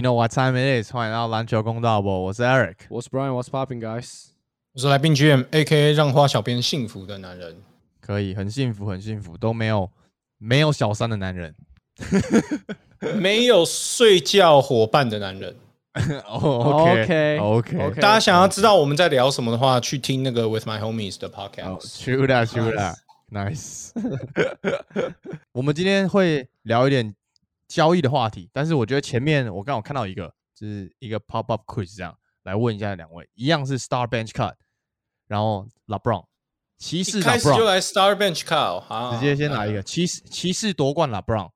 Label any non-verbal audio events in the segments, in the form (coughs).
You know what time it is？欢迎来到篮球公道不？我是 Eric。我是 Brian，What's popping, guys？我是来宾 GM，A.K.A 让花小编幸福的男人。可以，很幸福，很幸福，都没有没有小三的男人，没有睡觉伙伴的男人。哦 OK OK OK，大家想要知道我们在聊什么的话，去听那个 With My Homies 的 podcast。，True that, True that, nice。我们今天会聊一点交易的话题，但是我觉得前面我刚好看到一个，就是一个 pop up quiz 这样来问一下两位，一样是 Star Bench Cut，然后 LeBron 骑士开始就 LeBron 来 Star Bench cut，好，直接先来一个骑士骑士夺冠 LeBron，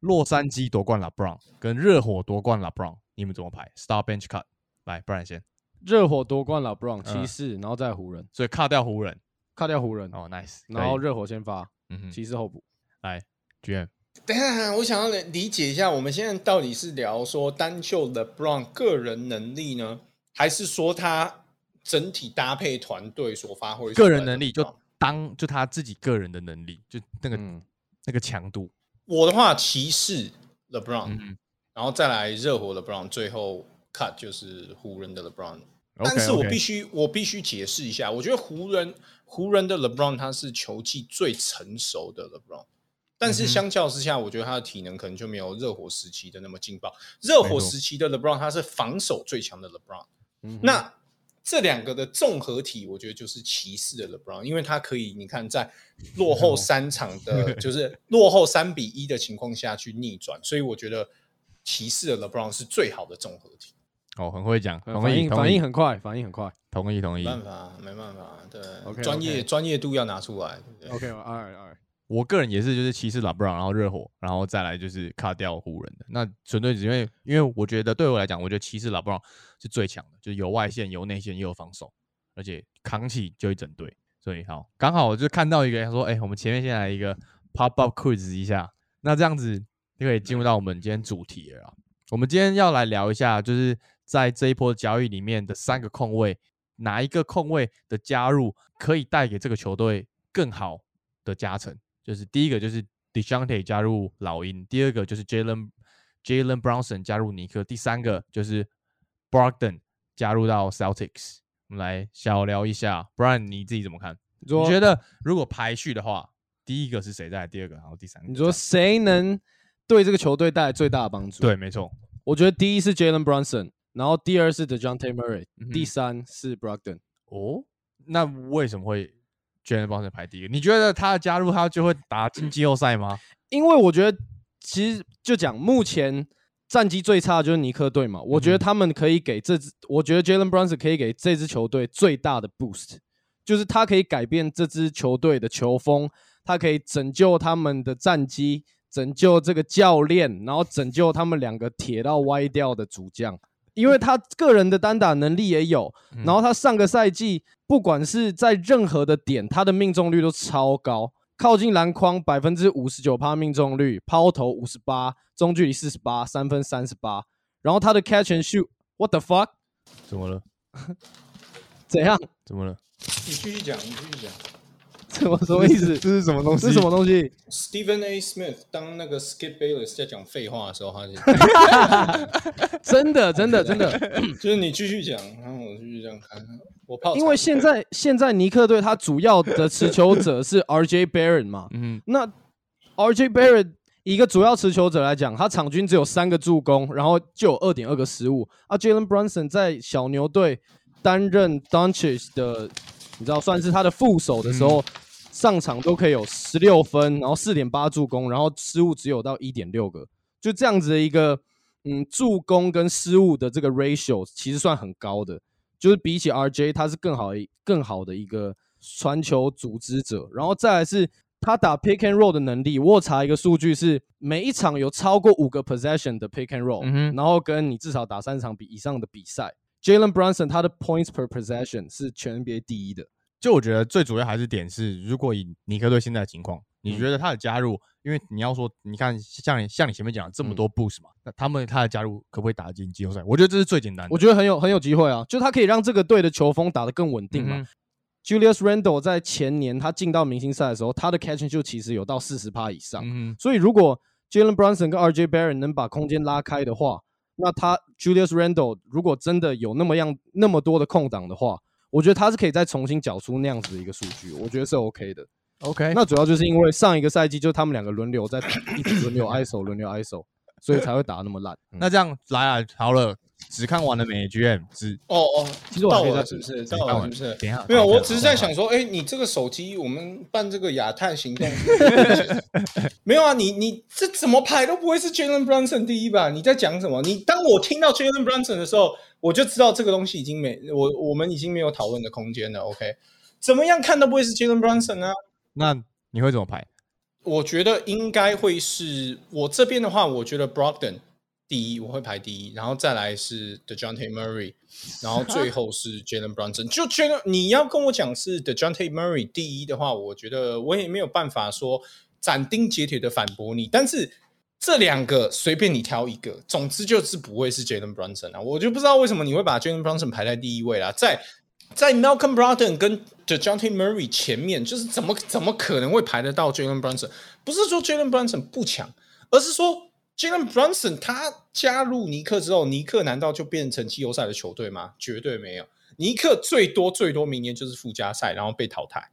洛杉矶夺冠 LeBron 跟热火夺冠 LeBron，你们怎么排？Star Bench Cut，来，不然先，热火夺冠了，Brown 嗯。骑士，然后再湖人，所以 cut 掉湖人，卡掉湖人，哦，nice，然后热火先发，嗯哼，骑士后补。来，GM。等一下，我想要理解一下，我们现在到底是聊说单就 LeBron 个人能力呢，还是说他整体搭配团队所发挥个人能力就当就他自己个人的能力，就那个、嗯，那个强度。我的话，骑士 LeBron，、嗯。然后再来热火 LeBron，最后 cut 就是湖人的 LeBron。但是我必须我必须解释一下，我觉得湖人湖人的 LeBron 他是球技最成熟的 LeBron，但嗯是相较之下，我觉得他的体能可能就没有热火时期的那么劲爆。热火时期的 LeBron 他是防守最强的 LeBron，、嗯那这两个的综合体，我觉得就是骑士的 LeBron，因为他可以你看在落后三场的，就是落后三比一的情况下去逆转，所以我觉得骑士的 LeBron 是最好的综合体。哦，很会讲，呃同意，反应反应很快，反应很快。同意，同意。没办法，没办法，对 OK，专业 OK 专业度要拿出来。对不对 OK，all right all right。我个人也是，就是骑士拉布朗然后热火，然后再来就是卡掉湖人的。那纯粹只因为，因为我觉得对我来讲，我觉得骑士拉布朗是最强的，就是有外线、有内线，也有防守，而且扛起就一整队。所以好，刚好我就看到一个说，哎、我们前面先来一个 pop up quiz 一下，那这样子就可以进入到我们今天主题了。我们今天要来聊一下，就是在这一波交易里面的三个控卫，哪一个控卫的加入可以带给这个球队更好的加成？就是第一个就是 Dejounte 加入老鹰，第二个就是 Jalen Jalen Brownson 加入尼克，第三个就是 Brogdon 加入到 Celtics。我们来小聊一下，不然你自己怎么看？你觉得如果排序的话，第一个是谁？在第二个，然后第三个。你说谁能对这个球队带来最大的帮助？对，，没错。我觉得第一是 Jalen Brunson，然后第二是 Dejounte Murray，、嗯第三是 Brogdon。哦，那为什么会 Jalen Brownson 排第一个？你觉得他的加入他就会打进季后赛吗？因为我觉得其实就讲目前战绩最差的就是尼克队嘛，我觉得他们可以给这支，我觉得 Jalen Brunson 可以给这支球队最大的 boost，就是他可以改变这支球队的球风，他可以拯救他们的战绩，拯救这个教练，然后拯救他们两个铁到歪掉的主将。因为他个人的单打能力也有，然后他上个赛季不管是在任何的点，他的命中率都超高，靠近篮筐百分之五十九趴命中率，抛投五十八，中距离四十八，三分三十八，然后他的 catch and shoot，what the fuck？怎么了？(laughs) 怎样？怎么了？你继续讲，你继续讲。什么什么意思？这是什么东这是什么东西？Stephen A. Smith 当那个 Skip Bayless 在讲废话的时候，他就 (laughs) 真的，真的，真的，(laughs) 就是你继续讲，然后我继续这样看。我泡茶，因为现在现在尼克队他主要的持球者是 RJ Barrett 嘛，嗯那 RJ Barrett 一个主要持球者来讲，他场均只有三个助攻，然后就有二点二个失误。啊，Jalen Brunson 在小牛队担任 Dunces 的，你知道算是他的副手的时候，上场都可以有十六分，然后四点八助攻，然后失误只有到一点六个，就这样子的一个嗯助攻跟失误的这个 ratio 其实算很高的，就是比起 RJ 他是更好的更好的一个传球组织者，然后再来是。他打 pick and roll 的能力，我有查一个数据是每一场有超过五个 possession 的 pick and roll，、嗯然后跟你至少打三场比以上的比赛，Jalen Brunson 他的 points per possession 是全 NBA 第一的。就我觉得最主要还是点是，如果以尼克队现在的情况，你嗯觉得他的加入，因为你要说，你看像你像你前面讲的这么多 boost 嘛，那他们他的加入可不可以打进季后赛？我觉得这是最简单的。我觉得很有很有机会啊，就他可以让这个队的球风打得更稳定嘛。嗯 Julius Randle 在前年他进到明星赛的时候，他的 catch and shoot 其实有到四十趴以上。嗯，所以如果 Jalen Brunson 跟 RJ Barrett 能把空间拉开的话，那他 Julius Randle 如果真的有那么样那么多的空档的话，我觉得他是可以再重新缴出那样子的一个数据，我觉得是 OK 的。OK，那主要就是因为上一个赛季就他们两个轮流在一直轮流 (coughs) ISO 轮流 ISO，所以才会打得那么烂。嗯那这样来啊，好了，只看完了美 GM，只哦哦，其实我到了是不是？到看完了是不是？等一下没有，我只是在想说，哎、你这个手机，我们办这个亚太行动，(laughs) 没有啊？你你这怎么排都不会是 Jalen Brunson 第一吧？你在讲什么？你当我听到 Jalen Brunson 的时候，我就知道这个东西已经没我我们已经没有讨论的空间了。OK，怎么样看都不会是 Jalen Brunson 啊？那你会怎么排？我觉得应该会是我这边的话，我觉得 Brogdon 第一，我会排第一，然后再来是 Dejounte Murray，然后最后是 Jalen Brunson。就 Jalen，你要跟我讲是 Dejounte Murray 第一的话，我觉得我也没有办法说斩钉截铁的反驳你，但是。这两个随便你挑一个，总之就是不会是 Jalen Brunson 啊！我就不知道为什么你会把 Jalen Brunson 排在第一位啦，在在 Malcolm Brogdon 跟的 j o h n t y Murray 前面，就是怎么怎么可能会排得到 Jalen Brunson？不是说 Jalen Brunson 不强，而是说 Jalen Brunson 他加入尼克之后，尼克难道就变成季后赛的球队吗？绝对没有，尼克最多最多明年就是附加赛，然后被淘汰。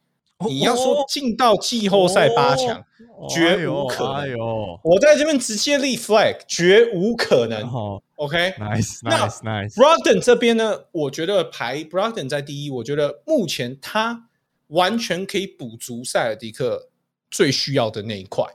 你要说进到季后赛八强，绝无可能哎呦，我在这边直接立 flag，绝无可能。哦 OK，，nice 那 nice nice，Brogden 这边呢，我觉得排 Brogden 在第一，我觉得目前他完全可以补足塞尔迪克最需要的那一块，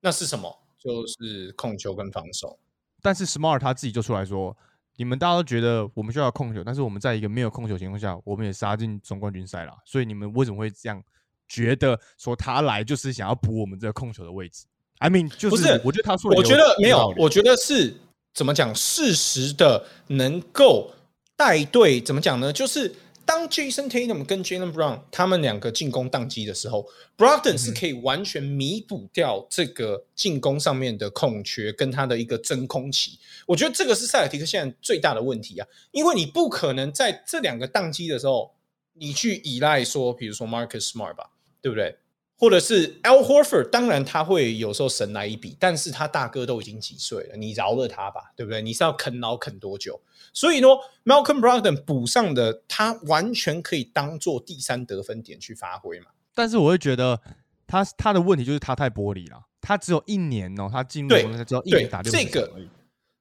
那是什么？就是控球跟防守。但是 Smart 他自己就出来说，你们大家都觉得我们需要控球，但是我们在一个没有控球情况下，我们也杀进总冠军赛了，所以你们为什么会这样觉得说他来就是想要补我们这个控球的位置？I mean，就是不是我觉得他说的我觉得没有我觉得是怎么讲，适时的能够带队，怎么讲呢？就是当 Jason Tatum 跟 Jalen Brown 他们两个进攻宕机的时候，Brogdon 是可以完全弥补掉这个进攻上面的空缺跟他的一个真空期。我觉得这个是塞尔提克现在最大的问题啊，因为你不可能在这两个宕机的时候，你去依赖说，比如说 Marcus Smart 吧，对不对？或者是 Al Horford，当然他会有时候神来一笔，但是他大哥都已经几岁了，你饶了他吧，对不对？你是要啃老啃多久？所以呢，Malcolm Brogdon 补上的，他完全可以当做第三得分点去发挥嘛。但是我会觉得他他的问题就是他太玻璃了，他只有一年哦，他进入对总决赛只有一年打六这个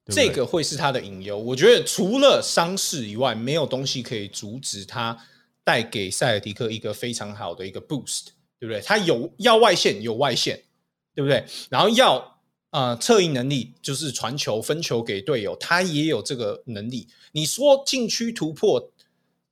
这个会是他的隐忧。我觉得除了伤势以外，没有东西可以阻止他带给塞尔迪克一个非常好的一个 boost，对不对？他有要外线，有外线，对不对？然后要呃策应能力，就是传球分球给队友，他也有这个能力。你说禁区突破，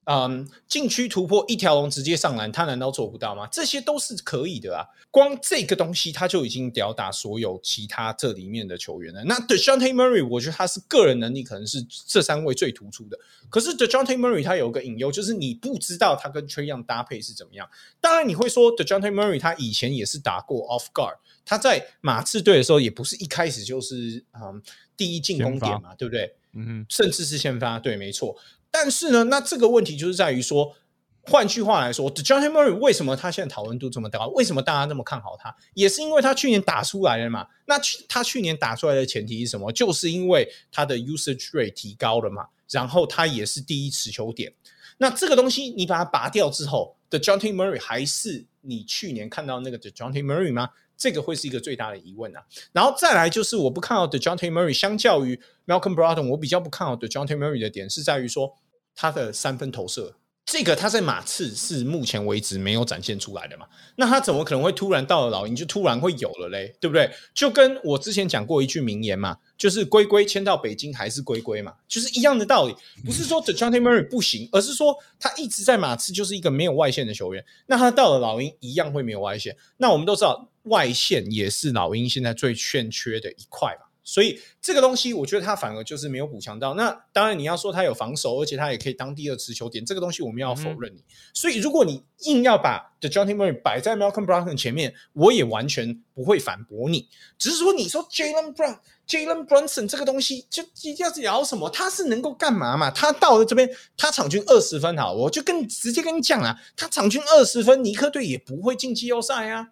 嗯，禁区突破一条龙直接上篮，他难道做不到吗？这些都是可以的啊。光这个东西他就已经吊打所有其他这里面的球员了。那 Dejounte Murray，我觉得他是个人能力可能是这三位最突出的。可是 Dejounte Murray 他有一个隐忧，就是你不知道他跟 Trey Young 搭配是怎么样。当然你会说 Dejounte Murray 他以前也是打过 off guard，他在马刺队的时候也不是一开始就是嗯第一进攻点嘛，对不对？嗯，甚至是先发，对，没错。但是呢，那这个问题就是在于说，换句话来说，Dejounte Murray 为什么他现在讨论度这么高？为什么大家那么看好他？也是因为他去年打出来了嘛。那去他去年打出来的前提是什么？就是因为他的 usage rate 提高了嘛，然后他也是第一持球点。那这个东西你把它拔掉之后，Dejounte Murray 还是你去年看到那个 Dejounte Murray 吗？这个会是一个最大的疑问啊。然后再来就是我不看好 Dejounte Murray，相较于 Malcolm Brogdon，我比较不看好 Dejounte Murray 的点是在于说他的三分投射，这个他在马刺是目前为止没有展现出来的嘛。那他怎么可能会突然到了老鹰就突然会有了嘞？对不对？就跟我之前讲过一句名言嘛，就是龟龟迁到北京还是龟龟嘛，就是一样的道理。不是说 Dejounte Murray 不行，而是说他一直在马刺就是一个没有外线的球员。那他到了老鹰一样会没有外线。那我们都知道外线也是老鹰现在最欠缺的一块嘛。所以这个东西，我觉得他反而就是没有补强到。那当然，你要说他有防守，而且他也可以当第二持球点，这个东西我们要否认你。所以，如果你硬要把 The John t i Murray 摆在 Malcolm Brogdon 前面，我也完全不会反驳你。只是说，你说 Jalen Brown、Jalen Brunson 这个东西，就一定要聊什么？他是能够干嘛嘛？他到了这边，他场均二十分，好，我就跟直接跟你讲啊，他场均二十分，尼克队也不会进季后赛啊。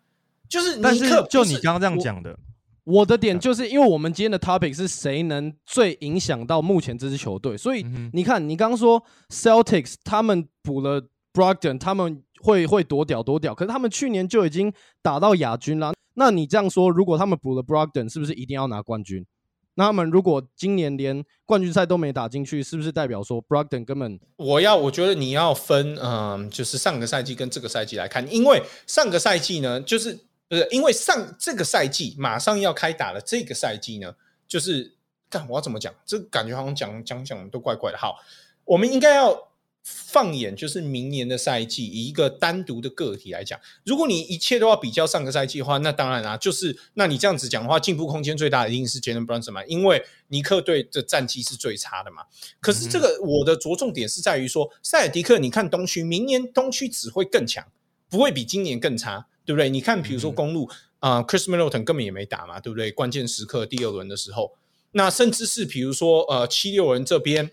就是但是尼克不是，就你刚刚这样讲的，我的点就是因为我们今天的 topic 是谁能最影响到目前这支球队，所以你看，你刚刚说 Celtics 他们补了 Brogdon，他们会会多屌多屌，可是他们去年就已经打到亚军了。那你这样说，如果他们补了 Brogdon，是不是一定要拿冠军？那他们如果今年连冠军赛都没打进去，是不是代表说 Brogdon 根本我要，我觉得你要分，嗯，就是上个赛季跟这个赛季来看，因为上个赛季呢，就是不是因为上这个赛季马上要开打了，这个赛季呢，就是干我要怎么讲？这感觉好像讲讲讲都怪怪的。好，我们应该要放眼就是明年的赛季，以一个单独的个体来讲，如果你一切都要比较上个赛季的话，那当然啦、就是那你这样子讲的话，进步空间最大的一定是 Jalen Brunson 嘛，因为尼克队的战绩是最差的嘛。可是这个我的着重点是在于说，塞尔迪克，你看东区，明年东区只会更强，不会比今年更差，对不对？你看，比如说公路啊、c h r i s Middleton 根本也没打嘛，对不对？关键时刻第二轮的时候，那甚至是比如说呃七六人这边，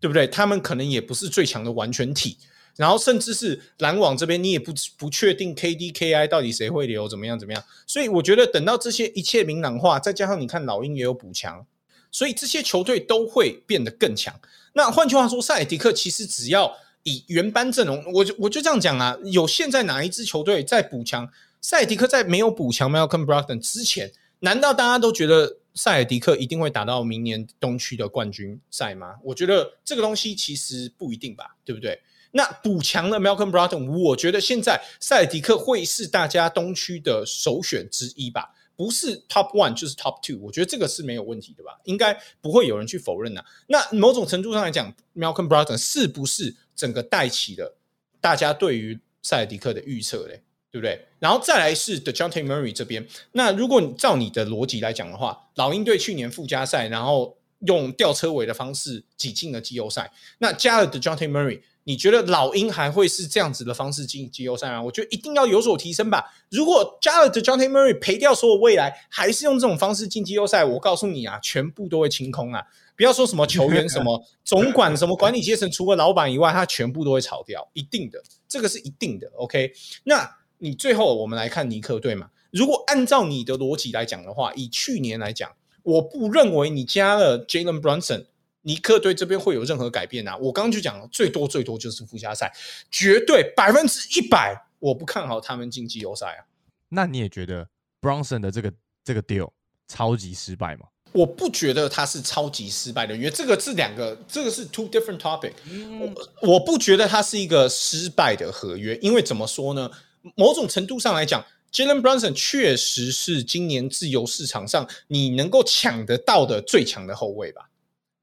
对不对？他们可能也不是最强的完全体。然后甚至是篮网这边，你也不不确定 KD、KI 到底谁会留，怎么样怎么样。所以我觉得等到这些一切明朗化，再加上你看老鹰也有补强，所以这些球队都会变得更强。那换句话说，塞尔迪克其实只要以原班阵容，我就我就这样讲啊，有现在哪一支球队在补强？塞尔迪克在没有补强 Malcolm Brogdon 之前，难道大家都觉得塞尔迪克一定会打到明年东区的冠军赛吗？我觉得这个东西其实不一定吧，对不对？那补强了 Malcolm Brogdon，我觉得现在塞尔迪克会是大家东区的首选之一吧。不是 top one 就是 top two，我觉得这个是没有问题的吧？应该不会有人去否认的、那某种程度上来讲，Malcolm Brogdon 是不是整个带起了大家对于塞尔迪克的预测嘞？对不对？然后再来是 The John T. Murray 这边。那如果你照你的逻辑来讲的话，老鹰队去年附加赛，然后用吊车尾的方式挤进了季后赛，那加了 The John T. Murray，你觉得老鹰还会是这样子的方式进季后赛吗？我觉得一定要有所提升吧。如果加了 The John T. Murray 赔掉所有未来，还是用这种方式进季后赛，我告诉你啊，全部都会清空啊！不要说什么球员、什么 (laughs) 总管、什么管理阶层，除了老板以外，他全部都会炒掉，一定的，这个是一定的。OK，那你最后我们来看尼克队嘛？如果按照你的逻辑来讲的话，以去年来讲，我不认为你加了 Jalen Brunson，尼克队这边会有任何改变啊。我刚刚就讲了，最多最多就是附加赛，绝对百分之一百，我不看好他们进季后赛啊。那你也觉得 Bronson 的这个这个 deal 超级失败吗？我不觉得他是超级失败的，因为这个是两个，这个是 two different topic。我我不觉得他是一个失败的合约，因为怎么说呢？某种程度上来讲，Jalen Brunson 确实是今年自由市场上你能够抢得到的最强的后卫吧，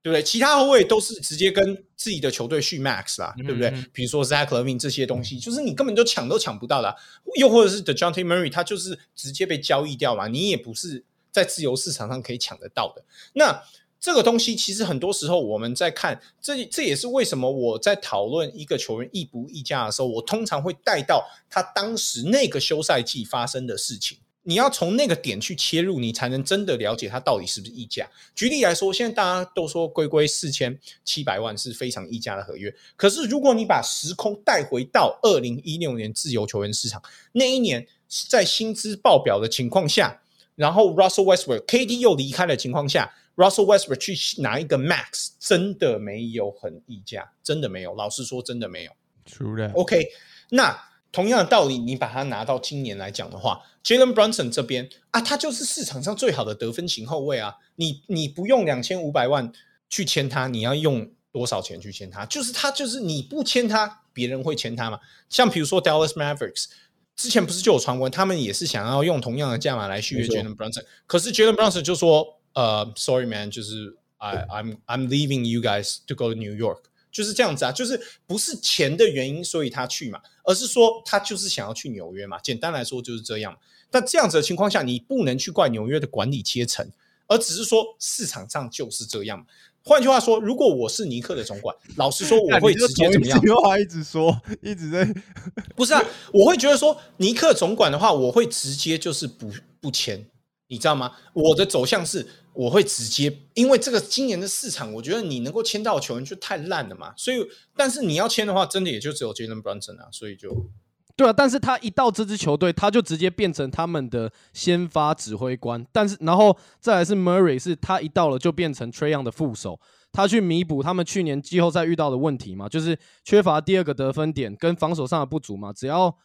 对不对？其他后卫都是直接跟自己的球队续 max 啦，对不对嗯？比如说 Zach Levine 这些东西，就是你根本就抢都抢不到的啊、又或者是 The John T. Murray，他就是直接被交易掉嘛，你也不是在自由市场上可以抢得到的。那这个东西其实很多时候我们在看，这这也是为什么我在讨论一个球员溢不溢价的时候，我通常会带到他当时那个休赛季发生的事情。你要从那个点去切入，你才能真的了解他到底是不是溢价。举例来说，现在大家都说龟龟四千七百万是非常溢价的合约，可是如果你把时空带回到二零一六年自由球员市场那一年，在薪资爆表的情况下，然后 Russell Westbrook、KD 又离开的情况下，Russell Westbrook 去拿一个 Max，真的没有很溢价，真的没有。老实说，真的没有。True that，OK，那同样的道理，你把它拿到今年来讲的话，Jalen Brunson 这边啊，他就是市场上最好的得分型后卫啊。你你不用两千五百万去签他，你要用多少钱去签他？就是他就是你不签他，别人会签他嘛？像比如说 Dallas Mavericks。之前不是就有传闻，他们也是想要用同样的价码来续约没错 Jalen Brunson，可是 Jalen Brunson 就说：“呃，Sorry man，就是 I I'm I'm leaving you guys to go to New York。”就是这样子啊，就是不是钱的原因，所以他去嘛，而是说他就是想要去纽约嘛。简单来说就是这样。但这样子的情况下，你不能去怪纽约的管理阶层，而只是说市场上就是这样。换句话说，如果我是尼克的总管，(laughs) 老实说，我会直接怎么样？句话一直说，一直在 (laughs) 不是啊，我会觉得说尼克总管的话，我会直接就是不不签，你知道吗？我的走向是我会直接，因为这个今年的市场，我觉得你能够签到的球员就太烂了嘛，所以但是你要签的话，真的也就只有 Jalen Brunson 啊，所以就对啊，但是他一到这支球队，他就直接变成他们的先发指挥官。但是，然后再来是 Murray，是他一到了就变成 Treyon 的副手，他去弥补他们去年季后赛遇到的问题嘛，就是缺乏第二个得分点跟防守上的不足嘛。只要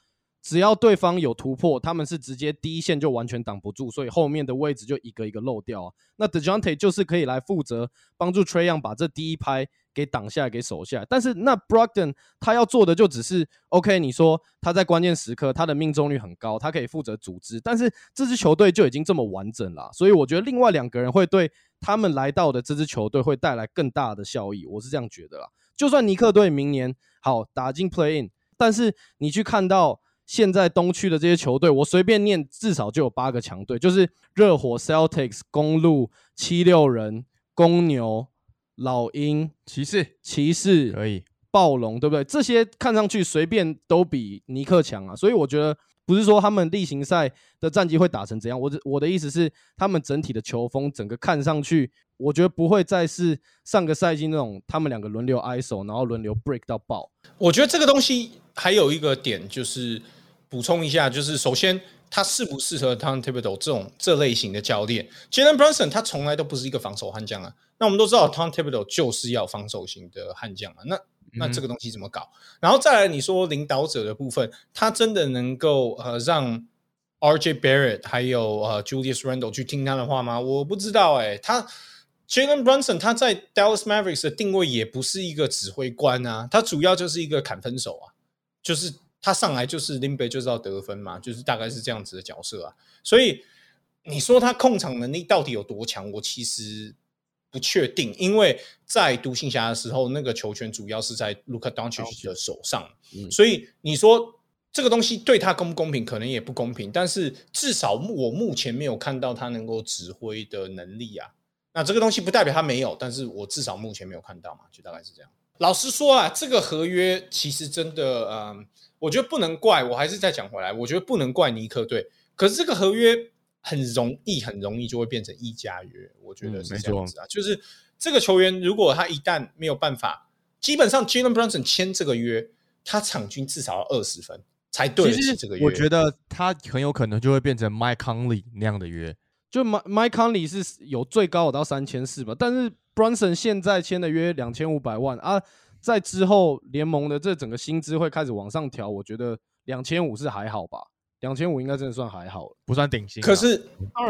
只要对方有突破，他们是直接第一线就完全挡不住，所以后面的位置就一个一个漏掉啊。那 Dejounte 就是可以来负责帮助 Trey Young 把这第一拍。给挡下来，给守下来。但是那 Brogdon 他要做的就只是 OK。你说他在关键时刻他的命中率很高，他可以负责组织。但是这支球队就已经这么完整了，所以我觉得另外两个人会对他们来到的这支球队会带来更大的效益。我是这样觉得啦。就算尼克队明年好打进 Play In，但是你去看到现在东区的这些球队，我随便念至少就有八个强队，就是热火、Celtics、公路、七六人、公牛。老鹰、骑士、骑士可以，暴龙对不对？这些看上去随便都比尼克强啊，所以我觉得不是说他们例行赛的战绩会打成怎样，我我的意思是他们整体的球风，整个看上去，我觉得不会再是上个赛季那种他们两个轮流 ISO，然后轮流 break 到爆。我觉得这个东西还有一个点就是补充一下，就是首先。他适不适合 Tom Thibodeau 这种这类型的教练？Jalen Brunson 他从来都不是一个防守悍将啊。那我们都知道 Tom Thibodeau 就是要防守型的悍将啊。那那这个东西怎么搞？然后再来你说领导者的部分，他真的能够呃让 RJ Barrett 还有呃 Julius Randle 去听他的话吗？我不知道哎。他 Jalen Brunson 他在 Dallas Mavericks 的定位也不是一个指挥官啊，他主要就是一个砍分手啊，就是。他上来就是林北就是要得分嘛，就是大概是这样子的角色啊。所以你说他控场能力到底有多强，我其实不确定。因为在独行侠的时候，那个球权主要是在 Luka Doncic 的手上，所以你说这个东西对他公不公平，可能也不公平。但是至少我目前没有看到他能够指挥的能力啊。那这个东西不代表他没有，但是我至少目前没有看到嘛，就大概是这样。老实说啊，这个合约其实真的，嗯。我觉得不能怪，我还是再讲回来，我觉得不能怪尼克队。可是这个合约很容易，很容易就会变成一加约。我觉得是这样子啊，就是这个球员如果他一旦没有办法，基本上 Jalen Brunson 签这个约，他场均至少要二十分才对得起这个约。我觉得他很有可能就会变成 Mike Conley 那样的约，就 Mike Mike Conley 是有最高有到三千四吧，但是 Brunson 现在签的约两千五百万啊。在之后联盟的这整个薪资会开始往上调，我觉得两千五是还好吧，两千五应该真的算还好，不算顶薪。可是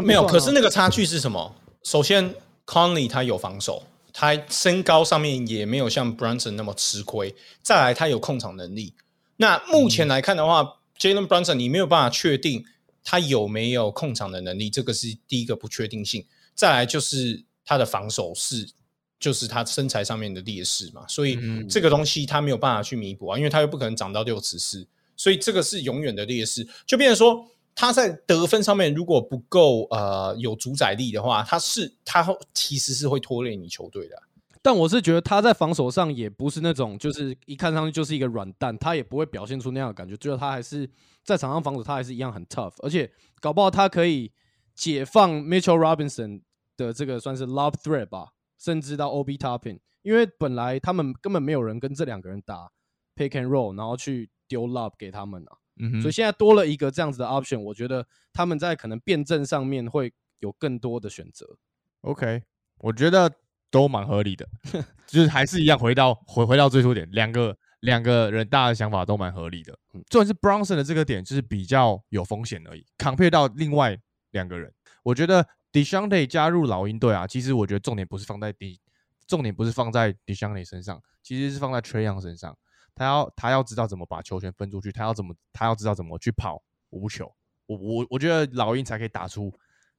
没有，可是那个差距是什么？首先，Conley 他有防守，他身高上面也没有像 Brunson 那么吃亏。再来，他有控场能力。那目前来看的话，Jalen Brunson 你没有办法确定他有没有控场的能力，这个是第一个不确定性。再来就是他的防守是。就是他身材上面的劣势嘛，所以这个东西他没有办法去弥补啊，因为他又不可能长到六尺四，所以这个是永远的劣势。就变成说他在得分上面如果不够呃有主宰力的话，他是他其实是会拖累你球队的。但我是觉得他在防守上也不是那种就是一看上去就是一个软蛋，他也不会表现出那样的感觉，最后他还是在场上防守他还是一样很 tough，而且搞不好他可以解放 Mitchell Robinson 的这个算是 love threat 吧。甚至到 OB topping，因为本来他们根本没有人跟这两个人打 pick and roll，然后去丢 love 给他们啊，所以现在多了一个这样子的 option，我觉得他们在可能辩证上面会有更多的选择。OK，我觉得都蛮合理的，(laughs) 就是还是一样回到回回到最初点，两个两个人大的想法都蛮合理的。嗯，重点是 Bronson 的这个点就是比较有风险而已，compare 到另外两个人，我觉得。D e s h a n t e 加入老鹰队啊，其实我觉得重点不是放在 D，重点不是放在 d e s h a n t e 身上，其实是放在 Treyon 身上。他要他要知道怎么把球权分出去，他要怎么他要知道怎么去跑无球。我我我觉得老鹰才可以打出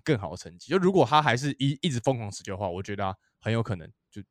更好的成绩。就如果他还是一一直疯狂持球的话，我觉得很有可能就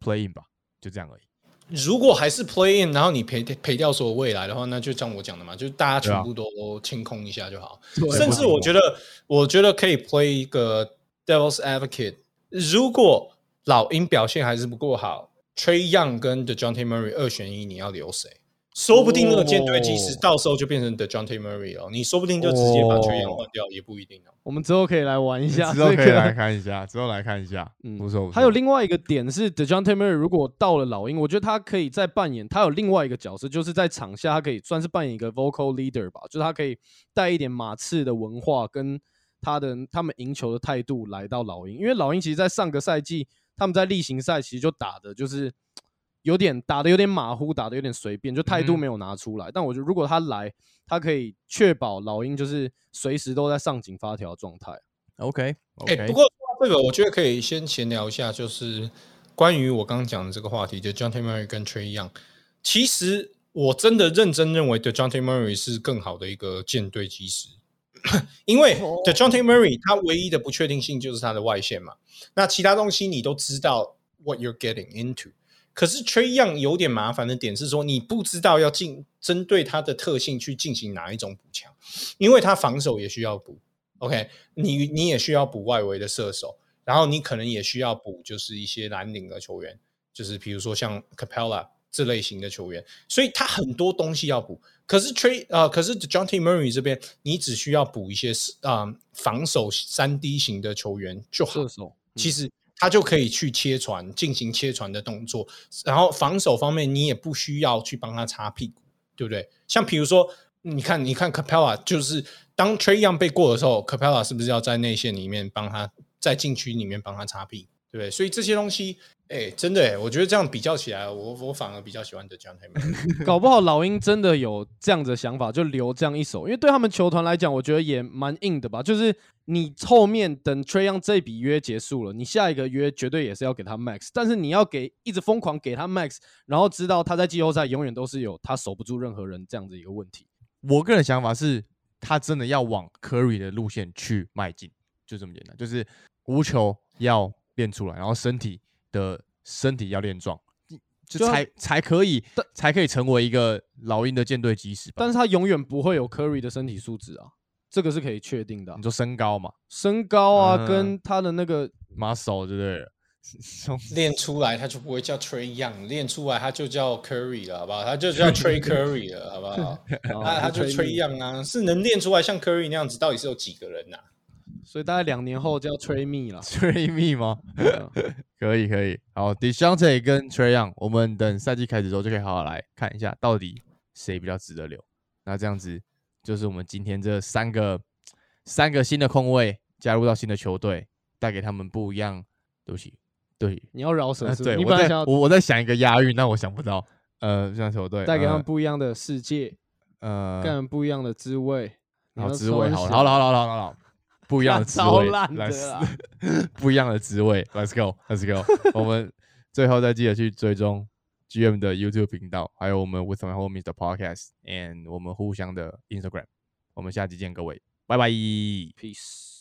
Playing 吧，就这样而已。如果还是 play in，然后你赔赔掉所有未来的话，那就像我讲的嘛，就是大家全部都清空一下就好。甚至我觉得，我觉得可以 play 一个 devil's advocate。如果老鹰表现还是不够好，Trey Young 跟 The John T Murray 二选一，你要留谁？说不定那个舰队其实哦到时候就变成 The John T Murray 了，你说不定就直接把球员换掉，也不一定哦。我们之后可以来玩一下之后可以来。看一下，之后来看一下，嗯不错不错。还有另外一个点是，The John T Murray 如果到了老鹰，我觉得他可以再扮演，他有另外一个角色，就是在场下他可以算是扮演一个 vocal leader 吧，就是他可以带一点马刺的文化跟他的他们赢球的态度来到老鹰，因为老鹰其实在上个赛季他们在例行赛其实就打的就是有点打的有点马虎，打的有点随便，就态度嗯没有拿出来。但我觉得如果他来，他可以确保老鹰就是随时都在上紧发条的状态。OK 哎、OK，不过说到这个，我觉得可以先闲聊一下，就是关于我刚刚讲的这个话题，就 John T. Murray 跟 Trey 一样。其实我真的认真认为的 John T. Murray 是更好的一个舰队基石，因为哦 The John T. Murray 他唯一的不确定性就是他的外线嘛，那其他东西你都知道 what you're getting into。可是 Trey Young 有点麻烦的点是说，你不知道要进针对他的特性去进行哪一种补强，因为他防守也需要补。OK，你你也需要补外围的射手，然后你可能也需要补就是一些蓝领的球员，就是比如说像 Capella 这类型的球员，所以他很多东西要补。可是 Trey 呃，可是 John T. Murray 这边，你只需要补一些啊、呃防守三 D 型的球员就好射。手其实他就可以去切传，进行切传的动作。然后防守方面，你也不需要去帮他擦屁股，对不对？像比如说，你看，你看 Capella，就是当 Trey Young 被过的时候，Capella 是不是要在内线里面帮他，在禁区里面帮他擦屁股，对不对？所以这些东西，哎，真的，哎，我觉得这样比较起来，我我反而比较喜欢的 John t a m 搞不好老鹰真的有这样子的想法，就留这样一手，因为对他们球团来讲，我觉得也蛮硬的吧。就是你后面等 Trey Young 这笔约结束了，你下一个约绝对也是要给他 max，但是你要给一直疯狂给他 max，然后知道他在季后赛永远都是有他守不住任何人这样子一个问题。我个人想法是，他真的要往 Curry 的路线去迈进，就这么简单，就是无球要练出来，然后身体的身体要练壮，就就才才可以才可以成为一个老鹰的舰队基石吧。但是他永远不会有 Curry 的身体素质啊，这个是可以确定的啊、你说身高嘛身高啊，嗯跟他的那个，(laughs) muscle 对不对了？(laughs) 练出来他就不会叫 Trey Young，练出来他就叫 Curry 了，好不好？他就叫 Trey Curry 了，好不好？(laughs) 他他就 Trey Young 啊，是能练出来像 Curry 那样子，到底是有几个人呐、所以大概两年后就要 Trey Me 了。Trey Me 吗？(laughs) 可以可以，好 d e s h a n t e 跟 Trey Young，我们等赛季开始之后就可以好好来看一下，到底谁比较值得留。那这样子就是我们今天这三个三个新的空位加入到新的球队，带给他们不一样。对不起，对，你要饶舌呃是对我在我我在想一个押韵，但我想不到。呃，像球队带给他们呃不一样的世界，呃给他们不一样的滋味。好滋味好了好了好了好了，不一样的滋的啦不一样的滋味，Let's go，Let's go。我们最后再记得去追踪 GM 的 YouTube 频道，还有我们 With My Homies 的 Podcast，and 我们互相的 Instagram。我们下期见，各位，拜拜。Peace。